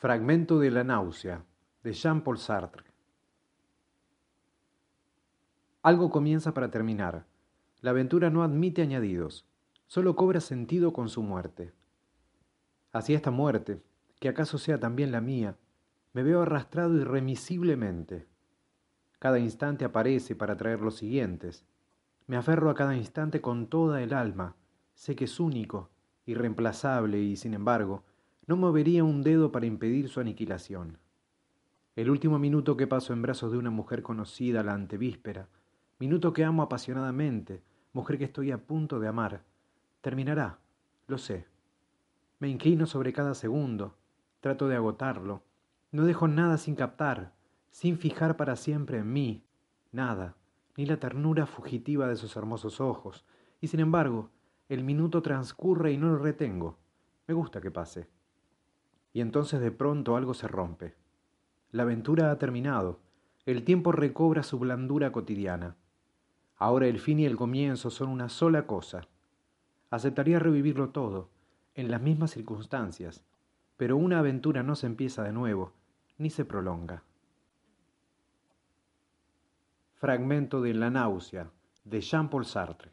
Fragmento de la náusea de Jean-Paul Sartre. Algo comienza para terminar. La aventura no admite añadidos, solo cobra sentido con su muerte. Hacia esta muerte, que acaso sea también la mía, me veo arrastrado irremisiblemente. Cada instante aparece para traer los siguientes. Me aferro a cada instante con toda el alma. Sé que es único, irreemplazable y, sin embargo, no movería un dedo para impedir su aniquilación. El último minuto que paso en brazos de una mujer conocida la antevíspera, minuto que amo apasionadamente, mujer que estoy a punto de amar, terminará, lo sé. Me inclino sobre cada segundo, trato de agotarlo, no dejo nada sin captar, sin fijar para siempre en mí, nada, ni la ternura fugitiva de sus hermosos ojos, y sin embargo, el minuto transcurre y no lo retengo. Me gusta que pase y entonces de pronto algo se rompe. La aventura ha terminado, el tiempo recobra su blandura cotidiana. Ahora el fin y el comienzo son una sola cosa. Aceptaría revivirlo todo, en las mismas circunstancias, pero una aventura no se empieza de nuevo, ni se prolonga. Fragmento de La náusea, de Jean-Paul Sartre.